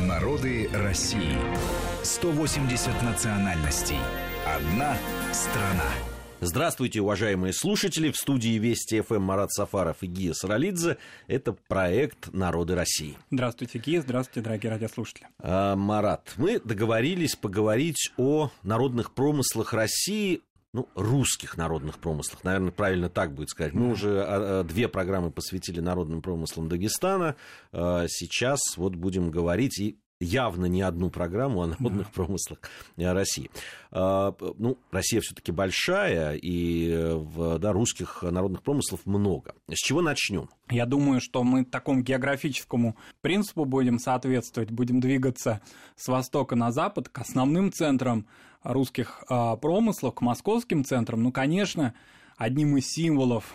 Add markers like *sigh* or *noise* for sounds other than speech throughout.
Народы России. 180 национальностей. Одна страна. Здравствуйте, уважаемые слушатели. В студии Вести ФМ Марат Сафаров и Гия Саралидзе. Это проект «Народы России». Здравствуйте, Гия. Здравствуйте, дорогие радиослушатели. А, Марат, мы договорились поговорить о народных промыслах России ну, русских народных промыслах, наверное, правильно так будет сказать. Мы уже а, а, две программы посвятили народным промыслам Дагестана. А, сейчас вот будем говорить и явно не одну программу о народных промыслах России. Ну, Россия все-таки большая, и да, русских народных промыслов много. С чего начнем? Я думаю, что мы такому географическому принципу будем соответствовать, будем двигаться с востока на запад к основным центрам русских а, промыслов, к московским центрам, ну, конечно, одним из символов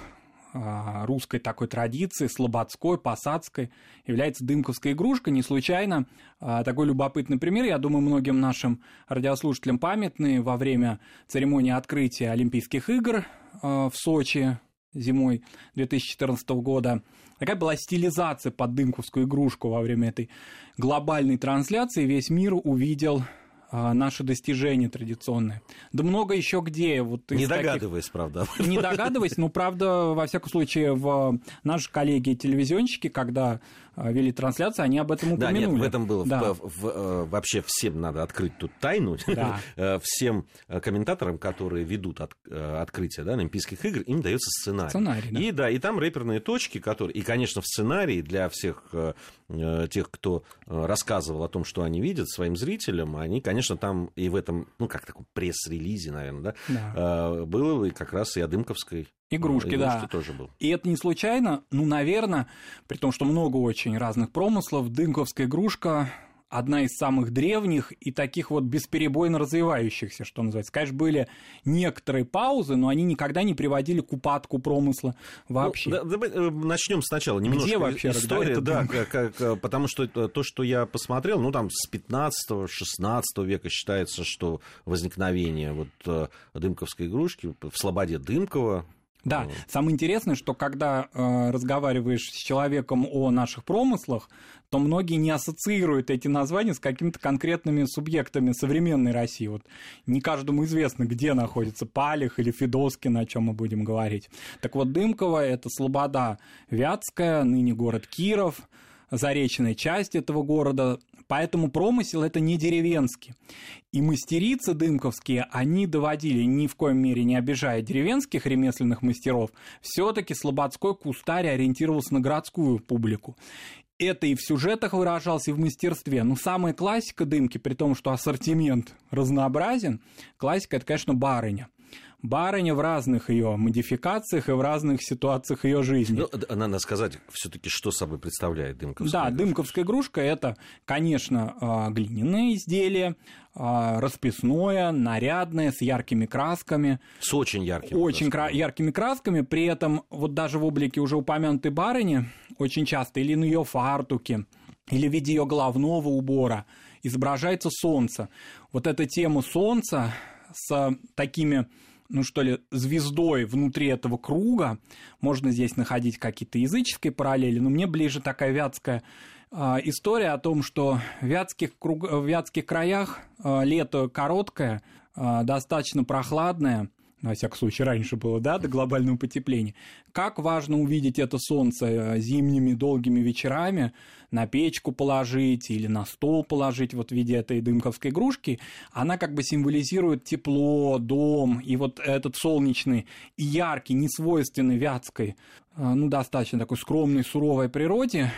а, русской такой традиции, слободской, посадской, является дымковская игрушка. Не случайно а, такой любопытный пример, я думаю, многим нашим радиослушателям памятный во время церемонии открытия Олимпийских игр в Сочи зимой 2014 года. Такая была стилизация под дымковскую игрушку во время этой глобальной трансляции. Весь мир увидел наши достижения традиционные. Да много еще где. Вот не догадываясь, таких... правда. Не догадываясь, но правда, во всяком случае, в наши коллеги-телевизионщики, когда а, вели трансляцию, они об этом упомянули. Да, нет, в этом было. Да. В, в, э, вообще всем надо открыть тут тайну. *laughs* Да. Э, всем э, комментаторам, которые ведут от, открытие да, Олимпийских игр, им дается сценарий. Сценарий, да. И, да, и там рэперные точки, которые... И, конечно, в сценарии для всех тех, кто рассказывал о том, что они видят своим зрителям, они, конечно, там и в этом, ну, как таком пресс-релизе, наверное, да, да. было и как раз и о Дымковской Игрушки, да. тоже был. И это не случайно, ну, наверное, при том, что много очень разных промыслов, дымковская игрушка одна из самых древних и таких вот бесперебойно развивающихся, что называется. Конечно, были некоторые паузы, но они никогда не приводили к упадку промысла вообще. Ну, да, да, э, начнем сначала. Немножко Где вообще история, да, как, как, э, потому что то, что я посмотрел, ну, там с 15-16 века считается, что возникновение вот э, дымковской игрушки в Слободе Дымкова, да, самое интересное, что когда э, разговариваешь с человеком о наших промыслах, то многие не ассоциируют эти названия с какими-то конкретными субъектами современной России. Вот не каждому известно, где находится Палих или Федоскин, о чем мы будем говорить. Так вот, Дымково – это Слобода Вятская, ныне город Киров, заречная часть этого города, поэтому промысел это не деревенский. И мастерицы дымковские, они доводили, ни в коем мере не обижая деревенских ремесленных мастеров, все-таки слободской кустарь ориентировался на городскую публику. Это и в сюжетах выражалось, и в мастерстве. Но самая классика дымки, при том, что ассортимент разнообразен, классика это, конечно, барыня – барыня в разных ее модификациях и в разных ситуациях ее жизни. Ну, надо сказать, все-таки, что собой представляет дымковская Да, игрушка? дымковская игрушка это, конечно, а, глиняное изделие, а, расписное, нарядное, с яркими красками. С очень яркими Очень красками. яркими красками. При этом, вот даже в облике уже упомянутой барыни, очень часто или на ее фартуке, или в виде ее головного убора изображается солнце. Вот эта тема солнца с такими ну что ли, звездой внутри этого круга. Можно здесь находить какие-то языческие параллели, но мне ближе такая вятская э, история о том, что в вятских, круг... в вятских краях э, лето короткое, э, достаточно прохладное, на всякий случай раньше было, да, до глобального потепления. Как важно увидеть это солнце э, зимними долгими вечерами, на печку положить или на стол положить вот в виде этой дымковской игрушки, она как бы символизирует тепло, дом, и вот этот солнечный яркий, несвойственный вятской, э, ну, достаточно такой скромной, суровой природе,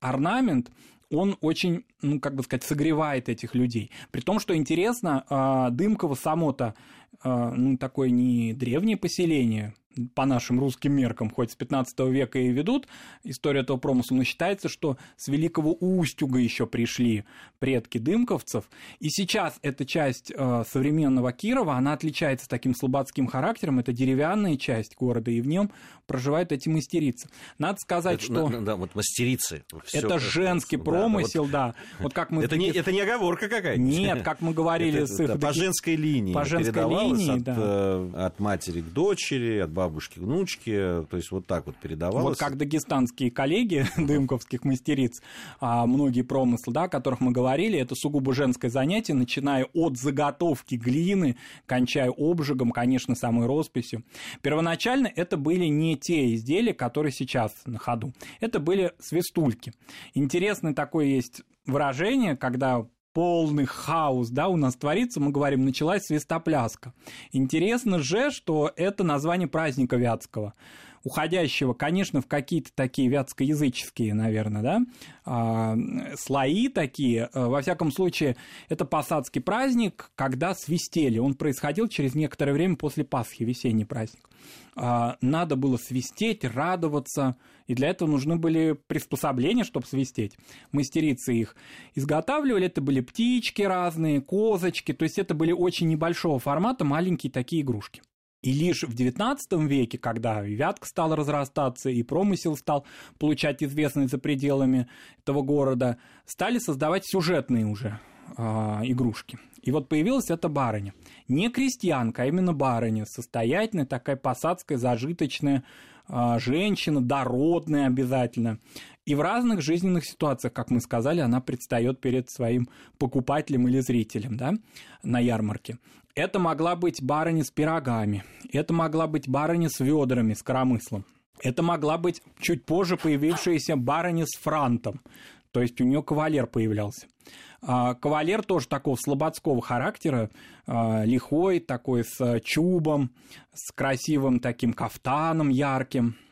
орнамент, он очень, ну, как бы сказать, согревает этих людей. При том, что интересно, э, Дымково само-то а, ну, такое не древнее поселение, по нашим русским меркам, хоть с 15 века и ведут историю этого промысла, но считается, что с Великого Устюга еще пришли предки дымковцев. И сейчас эта часть э, современного Кирова, она отличается таким слободским характером, это деревянная часть города, и в нем проживают эти мастерицы. Надо сказать, это, что... Да, вот мастерицы. Это женский да, промысел, да. Вот, да. вот как мы... Это, не, это не оговорка какая-то. Нет, как мы говорили это, с их... Да, по женской линии. По женской линии, от, да. Э, от матери к дочери, от бабушки бабушки, внучки, то есть вот так вот передавалось. Вот как дагестанские коллеги *laughs* дымковских мастериц, а, многие промыслы, да, о которых мы говорили, это сугубо женское занятие, начиная от заготовки глины, кончая обжигом, конечно, самой росписью. Первоначально это были не те изделия, которые сейчас на ходу. Это были свистульки. Интересный такой есть выражение, когда полный хаос, да, у нас творится, мы говорим, началась свистопляска. Интересно же, что это название праздника Вятского уходящего, конечно, в какие-то такие вятскоязыческие, наверное, да, а, слои такие. Э, во всяком случае, это посадский праздник, когда свистели. Он происходил через некоторое время после Пасхи, весенний праздник. А, надо было свистеть, радоваться, и для этого нужны были приспособления, чтобы свистеть. Мастерицы их изготавливали, это были птички разные, козочки, то есть это были очень небольшого формата, маленькие такие игрушки. И лишь в XIX веке, когда вятка стала разрастаться, и промысел стал получать известность за пределами этого города, стали создавать сюжетные уже э, игрушки. И вот появилась эта барыня. Не крестьянка, а именно барыня. Состоятельная, такая посадская, зажиточная женщина, дородная обязательно. И в разных жизненных ситуациях, как мы сказали, она предстает перед своим покупателем или зрителем да, на ярмарке. Это могла быть барыня с пирогами, это могла быть барыня с ведрами, с коромыслом. Это могла быть чуть позже появившаяся барыня с франтом, то есть у нее кавалер появлялся. А, кавалер тоже такого слободского характера, а, лихой, такой с чубом, с красивым таким кафтаном ярким –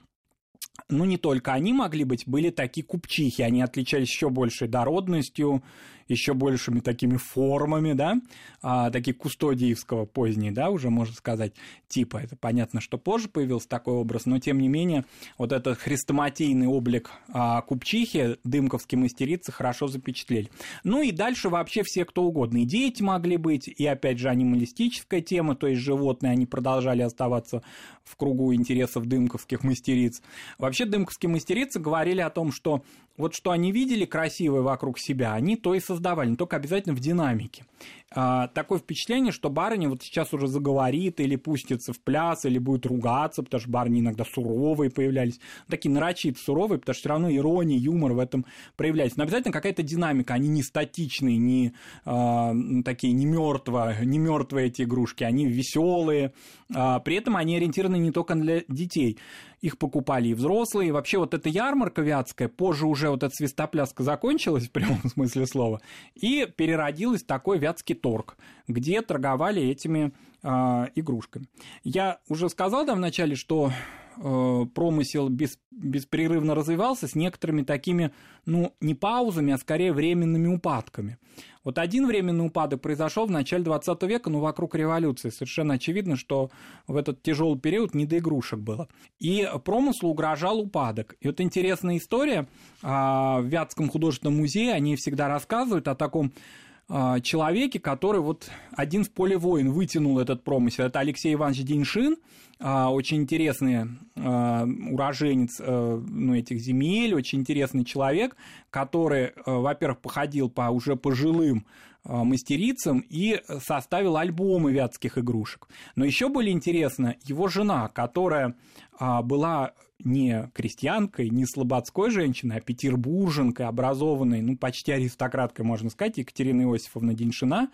ну, не только они могли быть, были такие купчихи, они отличались еще большей дородностью, еще большими такими формами, да, а, такие кустодиевского поздние, да, уже можно сказать, типа. Это понятно, что позже появился такой образ, но тем не менее вот этот хрестоматийный облик а, купчихи дымковские мастерицы хорошо запечатлели. Ну и дальше вообще все кто угодно. И дети могли быть, и опять же анималистическая тема, то есть животные, они продолжали оставаться в кругу интересов дымковских мастериц. Вообще дымковские мастерицы говорили о том, что вот что они видели красивое вокруг себя, они то и создавали, но только обязательно в динамике. А, такое впечатление, что барыня вот сейчас уже заговорит или пустится в пляс, или будет ругаться, потому что барыни иногда суровые появлялись, такие нарочито суровые, потому что все равно ирония, юмор в этом проявляется. Но обязательно какая-то динамика, они не статичные, не а, такие не мертвые, не мертвые эти игрушки, они веселые, а, при этом они ориентированы не только для детей их покупали и взрослые. И вообще вот эта ярмарка вятская, позже уже вот эта свистопляска закончилась в прямом смысле слова, и переродилась такой вятский торг, где торговали этими э, игрушками. Я уже сказал да, вначале, что э, промысел без, беспрерывно развивался с некоторыми такими, ну, не паузами, а скорее временными упадками. Вот один временный упадок произошел в начале 20 века, но вокруг революции. Совершенно очевидно, что в этот тяжелый период не до игрушек было. И промыслу угрожал упадок. И вот интересная история. А, в Вятском художественном музее они всегда рассказывают о таком а, человеке, который вот один в поле воин вытянул этот промысел. Это Алексей Иванович Деньшин, а, очень интересный а, уроженец э, ну, этих земель, очень интересный человек, который, э, во-первых, походил по уже пожилым мастерицам и составил альбомы вятских игрушек. Но еще более интересно его жена, которая была не крестьянкой, не слободской женщиной, а петербурженкой, образованной, ну, почти аристократкой, можно сказать, Екатерина Иосифовна Деньшина,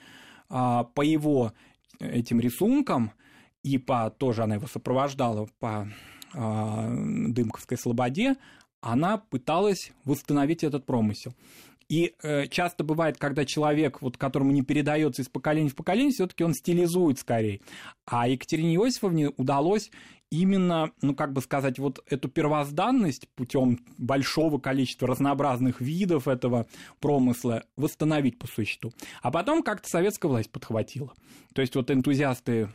а, по его этим рисункам, и по, тоже она его сопровождала по а, Дымковской слободе, она пыталась восстановить этот промысел. И э, часто бывает, когда человек, вот, которому не передается из поколения в поколение, все-таки он стилизует скорее. А Екатерине Иосифовне удалось именно, ну, как бы сказать, вот эту первозданность путем большого количества разнообразных видов этого промысла восстановить по существу. А потом как-то советская власть подхватила. То есть вот энтузиасты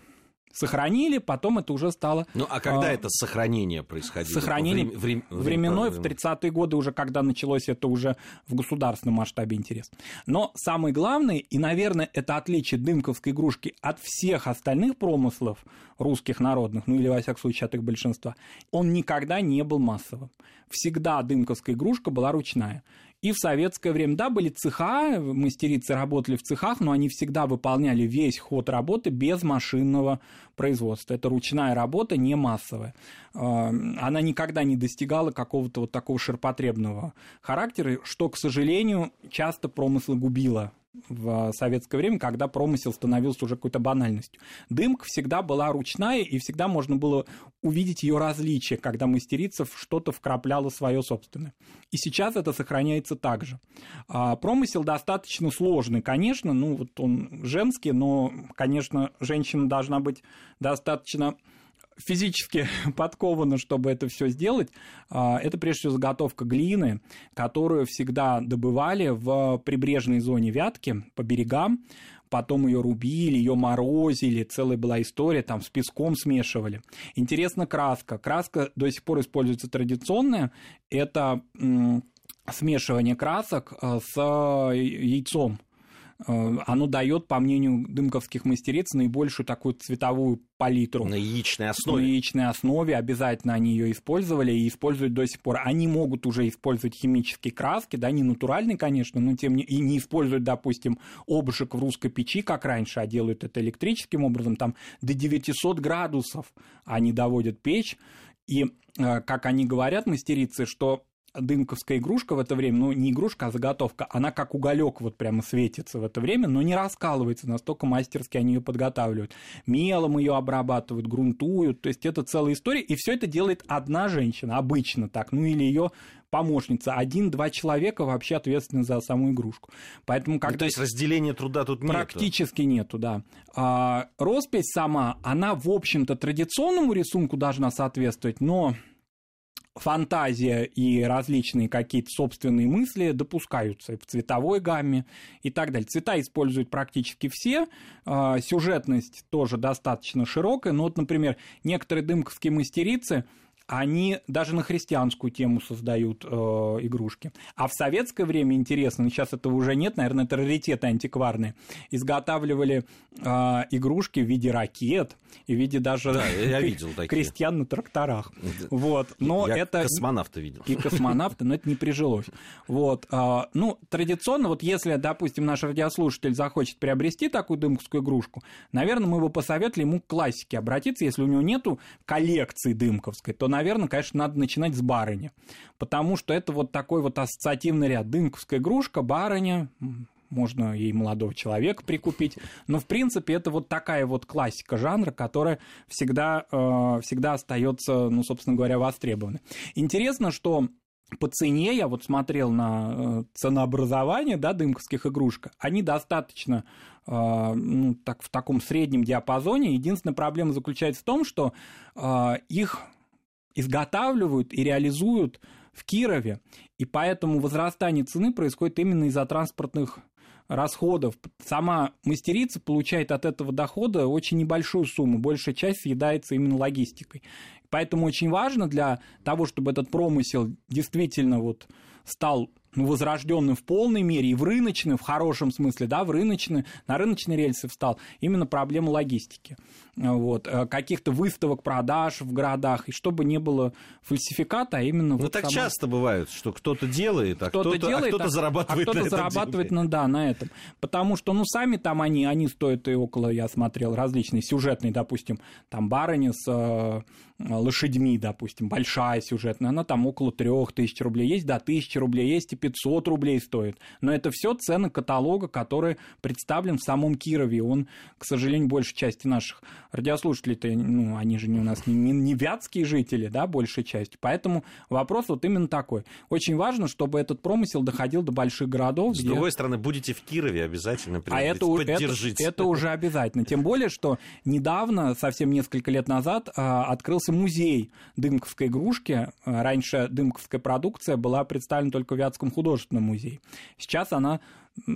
сохранили, потом это уже стало... Ну, а когда а, это сохранение происходило? Сохранение Врем, врем, временной в 30-е годы уже, когда началось это уже в государственном масштабе интерес. Но самое главное, и, наверное, это отличие дымковской игрушки от всех остальных промыслов русских народных, ну или, во всяком случае, от их большинства, он никогда не был массовым. Всегда дымковская игрушка была ручная. И в советское время, да, были цеха, мастерицы работали в цехах, но они всегда выполняли весь ход работы без машинного производства. Это ручная работа, не массовая. А, она никогда не достигала какого-то вот такого ширпотребного характера, что, к сожалению, часто промыслы губило в советское время, когда промысел становился уже какой-то банальностью. Дымка всегда была ручная, и всегда можно было увидеть ее различия, когда мастерица что-то вкрапляла свое собственное. И сейчас это сохраняется так же. А промысел достаточно сложный, конечно, ну вот он женский, но, конечно, женщина должна быть достаточно физически *laughs* подкованы, чтобы это все сделать, а, это прежде всего заготовка глины, которую всегда добывали в прибрежной зоне Вятки по берегам, потом ее рубили, ее морозили, целая была история, там с песком смешивали. Интересна краска. Краска до сих пор используется традиционная, это смешивание красок а, с яйцом. Э, оно дает, по мнению дымковских мастериц, наибольшую такую цветовую палитру. На яичной основе. На яичной основе обязательно они ее использовали и используют до сих пор. Они могут уже использовать химические краски, да, не натуральные, конечно, но тем не и не используют, допустим, обжиг в русской печи, как раньше, а делают это электрическим образом, там до 900 градусов они доводят печь, и, э, как они говорят, мастерицы, что дымковская игрушка в это время, ну, не игрушка, а заготовка, она как уголек вот прямо светится в это время, но не раскалывается, настолько мастерски они ее подготавливают. Мелом ее обрабатывают, грунтуют, то есть это целая история, и все это делает одна женщина, обычно так, ну или ее помощница. Один-два человека вообще ответственны за саму игрушку. Поэтому как ну, то есть разделения труда тут нет? Практически нету, да. А, роспись сама, она, в общем-то, традиционному рисунку должна соответствовать, но фантазия и различные какие-то собственные мысли допускаются в цветовой гамме и так далее. Цвета используют практически все, а, сюжетность тоже достаточно широкая, но вот, например, некоторые дымковские мастерицы – они даже на христианскую тему создают э, игрушки. А в советское время, интересно, сейчас этого уже нет, наверное, это раритеты антикварные, изготавливали э, игрушки в виде ракет и в виде даже да, я *laughs* видел такие. крестьян на тракторах. Вот. Но я это... космонавта видел. И космонавта, но это не прижилось. Вот. Э, ну, традиционно, вот если, допустим, наш радиослушатель захочет приобрести такую дымковскую игрушку, наверное, мы бы посоветовали ему к классике обратиться, если у него нету коллекции дымковской, то, наверное, конечно, надо начинать с барыни, потому что это вот такой вот ассоциативный ряд. Дымковская игрушка, барыня, можно ей молодого человека прикупить. Но, в принципе, это вот такая вот классика жанра, которая всегда, э, всегда остается, ну, собственно говоря, востребованной. Интересно, что по цене, я вот смотрел на э, ценообразование да, дымковских игрушек, они достаточно э, ну, так, в таком среднем диапазоне. Единственная проблема заключается в том, что их изготавливают и реализуют в Кирове, и поэтому возрастание цены происходит именно из-за транспортных расходов. Сама мастерица получает от этого дохода очень небольшую сумму, большая часть съедается именно логистикой. Поэтому очень важно для того, чтобы этот промысел действительно вот стал ну, возрожденным в полной мере и в рыночный, в хорошем смысле, да, в рыночный, на рыночные рельсы встал, именно проблема логистики. Вот, э, каких-то выставок, продаж в городах, и чтобы не было фальсификата, а именно... Ну, вот так сама... часто бывает, что кто-то делает, а кто-то, делает, а кто-то зарабатывает а кто-то на этом зарабатывает, на, да, на этом. Потому что, ну, сами там они, они стоят и около, я смотрел, различные сюжетные, допустим, там барыни с э, лошадьми, допустим, большая сюжетная, она там около трех тысяч рублей есть, да, тысячи рублей есть и 500 рублей стоит. Но это все цены каталога, который представлен в самом Кирове. Он, к сожалению, большей части наших радиослушателей-то, ну, они же не у нас не, не, не вятские жители, да, большей частью. Поэтому вопрос вот именно такой. Очень важно, чтобы этот промысел доходил до больших городов. С где... другой стороны, будете в Кирове, обязательно а это, поддержите. Это, это уже обязательно. Тем более, что недавно, совсем несколько лет назад, а, открылся музей дымковской игрушки. Раньше дымковская продукция была представлена только в Вятском художественном музее. Сейчас она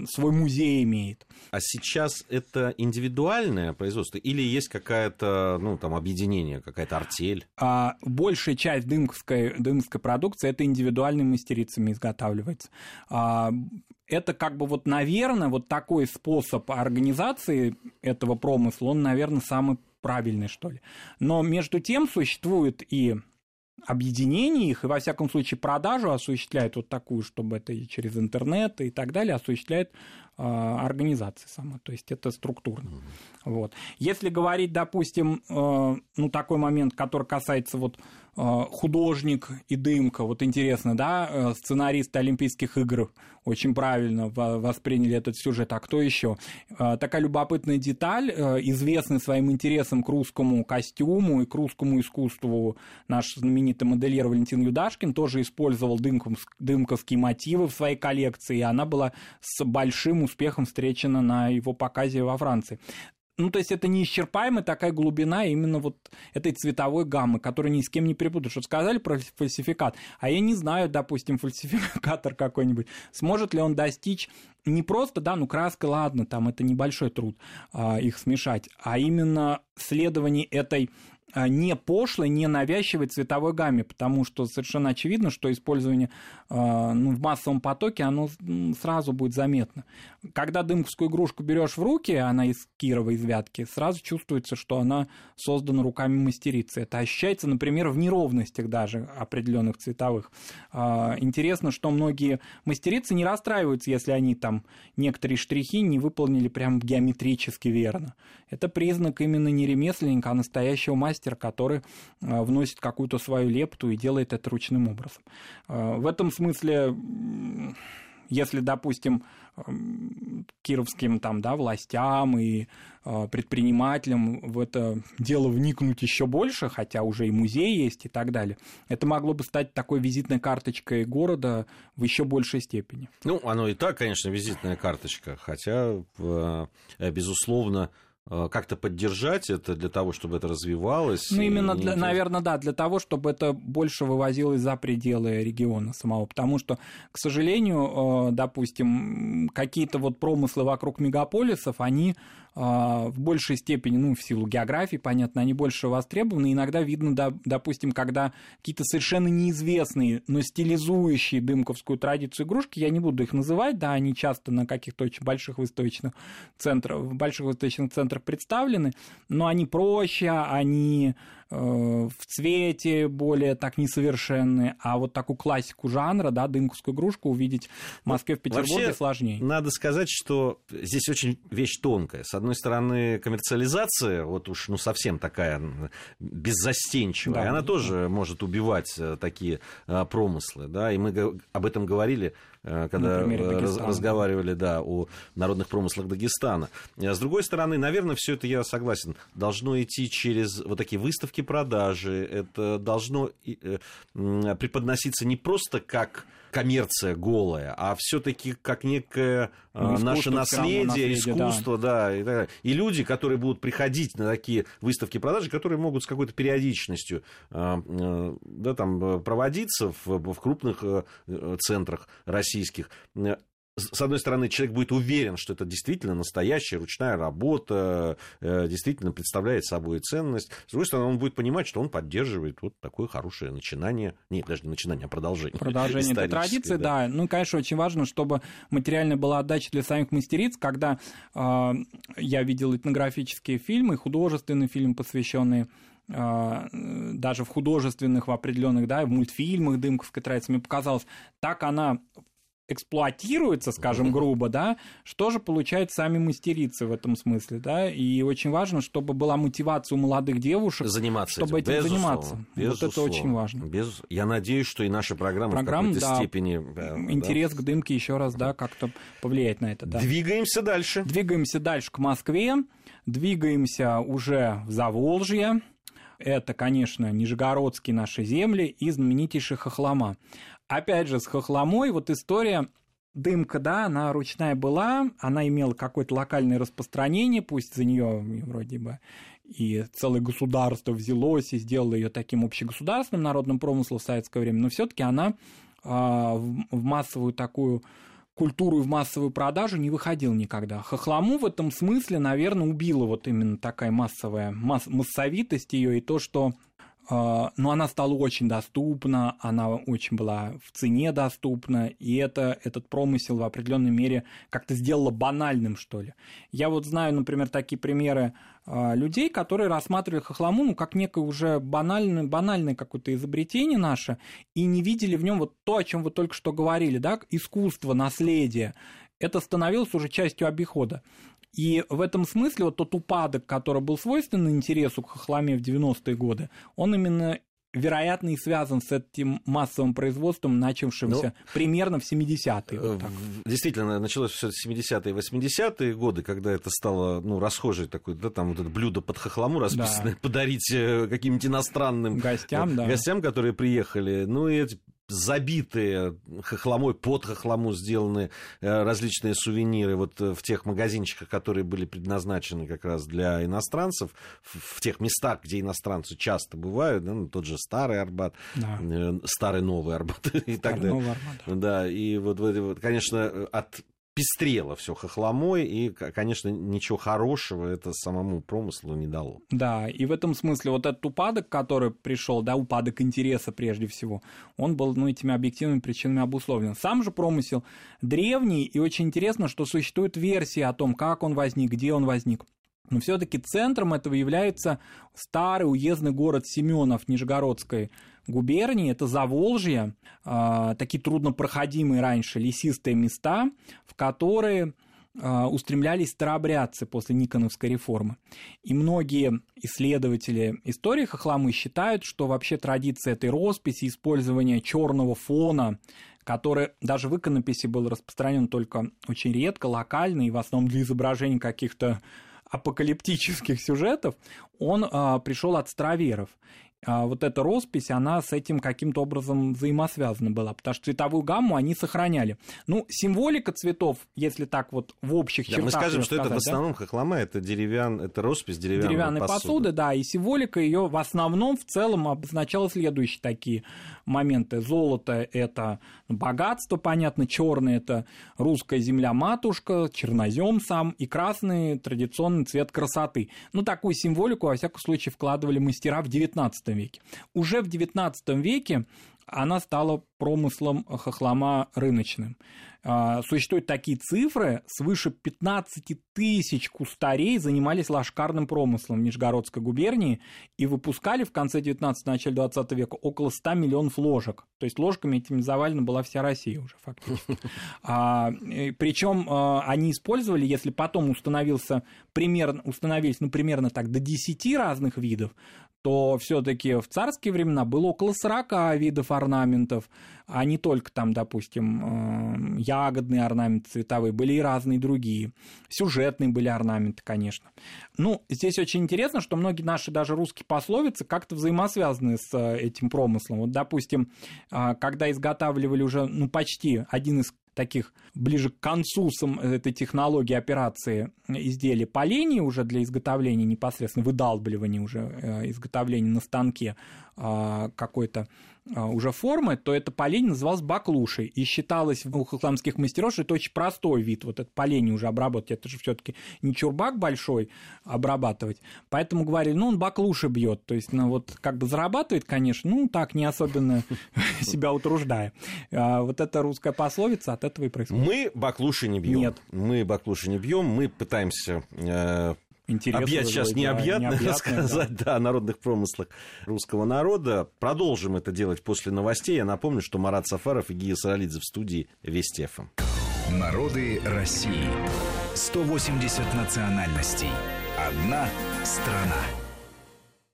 свой музей имеет. А сейчас это индивидуальное производство или есть какая-то, ну, там, объединение, какая-то артель? А, большая часть дымковской, дымковской продукции это индивидуальными мастерицами изготавливается. А, это как бы вот, наверное, вот такой способ организации этого промысла, он, наверное, самый правильный, что ли. Но между тем существует и объединение их, и во всяком случае продажу осуществляет вот такую, чтобы это и через интернет и так далее, осуществляет э, организация сама, то есть это структурно. Mm-hmm. Вот. Если говорить, допустим, э, ну такой момент, который касается вот Э, художник и дымка. Вот интересно, да, сценаристы Олимпийских игр очень правильно восприняли этот сюжет. А кто еще? Такая любопытная деталь, известный своим интересом к русскому костюму и к русскому искусству наш знаменитый модельер Валентин Юдашкин тоже использовал дымковские мотивы в своей коллекции, и она была с большим успехом встречена на его показе во Франции. Ну, то есть это неисчерпаемая такая глубина именно вот этой цветовой гаммы, которую ни с кем не перепутаешь. Вот сказали про фальсификат, а я не знаю, допустим, *laughs* фальсификатор какой-нибудь, сможет ли он достичь не просто, да, ну краска, ладно, там это небольшой труд а, их смешать, а именно следование этой не пошлой, не навязчивой цветовой гамме, потому что совершенно очевидно, что использование а, ну, в массовом потоке, оно сразу будет заметно. Когда дымковскую игрушку берешь в руки, она из Кирова, из Вятки, сразу чувствуется, что она создана руками мастерицы. Это ощущается, например, в неровностях даже определенных цветовых. А, интересно, что многие мастерицы не расстраиваются, если они там некоторые штрихи не выполнили прям геометрически верно. Это признак именно не ремесленника, а настоящего мастера, который а, вносит какую-то свою лепту и делает это ручным образом. А, в этом смысле, если, допустим, кировским там, да, властям и а, предпринимателям в это дело вникнуть еще больше, хотя уже и музей есть и так далее, это могло бы стать такой визитной карточкой города в еще большей степени. Ну, оно и так, конечно, визитная карточка, хотя, э, безусловно, Э, как-то поддержать это для того, чтобы это развивалось? Ну, именно, для, наверное, да, для того, чтобы это больше вывозилось за пределы региона самого. Потому что, к сожалению, э, допустим, какие-то вот промыслы вокруг мегаполисов, они в большей степени, ну, в силу географии, понятно, они больше востребованы. Иногда видно, допустим, когда какие-то совершенно неизвестные, но стилизующие дымковскую традицию игрушки, я не буду их называть, да, они часто на каких-то очень больших выставочных центрах, в больших выставочных центрах представлены, но они проще, они в цвете более так несовершенные, а вот такую классику жанра, да, дымковскую игрушку увидеть в Москве, в Петербурге Вообще, сложнее. Надо сказать, что здесь очень вещь тонкая. С одной стороны, коммерциализация, вот уж ну совсем такая беззастенчивая, да, она да. тоже может убивать э, такие э, промыслы, да, и мы об этом говорили Э, когда раз, разговаривали да, о народных промыслах Дагестана. С другой стороны, наверное, все это, я согласен, должно идти через вот такие выставки продажи, это должно э, преподноситься не просто как коммерция голая, а все-таки как некое ну, наше наследие, наследие, искусство, да. да и, так далее. и люди, которые будут приходить на такие выставки продажи, которые могут с какой-то периодичностью э, да, там, проводиться в, в крупных центрах российских, с одной стороны, человек будет уверен, что это действительно настоящая ручная работа, э, действительно представляет собой ценность. С другой стороны, он будет понимать, что он поддерживает вот такое хорошее начинание, нет, даже не начинание, а продолжение. Продолжение этой традиции, да. да. Ну, конечно, очень важно, чтобы материальная была отдача для самих мастериц, когда э, я видел этнографические фильмы, художественный фильм, посвященный а, даже в художественных, в определенных, да, в мультфильмах дымковской традиции, мне показалось, так она эксплуатируется, скажем грубо, да, что же получают сами мастерицы в этом смысле, да, и очень важно, чтобы была мотивация у молодых девушек, заниматься чтобы этим, этим заниматься. Безусловно. Вот это очень важно. Без... Я надеюсь, что и наша программа, программа в какой-то да, степени... Интерес да. к дымке еще раз, да, как-то повлияет на это, да. Двигаемся дальше. Двигаемся дальше к Москве, двигаемся уже в Заволжье, это, конечно, нижегородские наши земли и знаменитейший Хохлома опять же, с хохломой вот история дымка, да, она ручная была, она имела какое-то локальное распространение, пусть за нее вроде бы и целое государство взялось и сделало ее таким общегосударственным народным промыслом в советское время, но все-таки она а, в массовую такую культуру и в массовую продажу не выходил никогда. Хохлому в этом смысле, наверное, убила вот именно такая массовая масс, массовитость ее и то, что но она стала очень доступна, она очень была в цене доступна, и это, этот промысел в определенной мере как-то сделало банальным, что ли. Я вот знаю, например, такие примеры а, людей, которые рассматривали хохлому ну, как некое уже банальное, банальное какое-то изобретение наше, и не видели в нем вот то, о чем вы только что говорили, да, искусство, наследие. Это становилось уже частью обихода. И в этом смысле вот тот упадок, который был свойственен интересу к хохломе в 90-е годы, он именно вероятно, и связан с этим массовым производством, начавшимся ну, примерно в 70-е. Вот действительно, началось все с 70-е и 80-е годы, когда это стало ну, расхожей такой, да, там вот это блюдо под хохлому расписанное, да. подарить э, каким-нибудь иностранным гостям, да. гостям, которые приехали. Ну и эти забитые хохломой, под хохлому сделаны э, различные сувениры вот э, в тех магазинчиках, которые были предназначены как раз для иностранцев, в тех местах, где иностранцы часто бывают, ну, тот же Старый Арбат, да. Э, Старый Новый Арбат *laughs* и так далее. Новый Арбат. Да, и вот, вот, конечно, от пестрело все хохломой, и, конечно, ничего хорошего это самому промыслу не дало. Да, и в этом смысле вот этот упадок, который пришел, да, упадок интереса прежде всего, он был, ну, этими объективными причинами обусловлен. Сам же промысел древний, и очень интересно, что существует версии о том, как он возник, где он возник. Но все-таки центром этого является старый уездный город Семенов Нижегородской губернии, это Заволжье, э, такие труднопроходимые раньше лесистые места, в которые э, устремлялись старообрядцы после Никоновской реформы. И многие исследователи истории хохломы считают, что вообще традиция этой росписи, использования черного фона, который даже в иконописи был распространен только очень редко, локально и в основном для изображения каких-то апокалиптических сюжетов, он а, пришел от староверов. А вот эта роспись, она с этим каким-то образом взаимосвязана была, потому что цветовую гамму они сохраняли. Ну, символика цветов, если так вот в общих да, чертах... Мы скажем, что сказать, это в основном да? хохлома, это, деревян, это роспись деревянной, деревянной посуды. посуды. Да, и символика ее в основном в целом обозначала следующие такие моменты. Золото – это богатство, понятно, черное – это русская земля-матушка, чернозем сам, и красный – традиционный цвет красоты. Ну, такую символику, во всяком случае, вкладывали мастера в XIX веке. Уже в XIX веке она стала промыслом хохлома рыночным. А, существуют такие цифры, свыше 15 тысяч кустарей занимались лошкарным промыслом в Нижегородской губернии и выпускали в конце 19 начале 20 века около 100 миллионов ложек. То есть ложками этими завалена была вся Россия уже фактически. *laughs* А, причем а, они использовали, если потом установился примерно, установились ну, примерно так до 10 разных видов, то все-таки в царские времена было около 40 видов орнаментов, а не только там, допустим, э, ягодные орнаменты цветовые, были и разные другие. Сюжетные были орнаменты, конечно. Ну, здесь очень интересно, что многие наши даже русские пословицы как-то взаимосвязаны с э, этим промыслом. Вот, допустим, э, когда изготавливали уже, ну, почти один из таких ближе к концу этой технологии операции изделия полений уже для изготовления непосредственно выдалбливания уже э, изготовления на станке какой-то а, уже формы, то это полень называлось баклушей. И считалось у хохламских мастеров, что это очень простой вид, вот это полень уже обработать. Это же все таки не чурбак большой обрабатывать. Поэтому говорили, ну, он баклуши бьет. То есть, ну, вот как бы зарабатывает, конечно, ну, так, не особенно *laughs* себя утруждая. А вот эта русская пословица от этого и происходит. Мы баклуши не бьем. Нет. Мы баклуши не бьем, мы пытаемся э, Интерес Объять сейчас необъятно, да, сказать, да. да, о народных промыслах русского народа. Продолжим это делать после новостей. Я напомню, что Марат Сафаров и Гия Саралидзе в студии Вести ФМ. Народы России. 180 национальностей. Одна страна.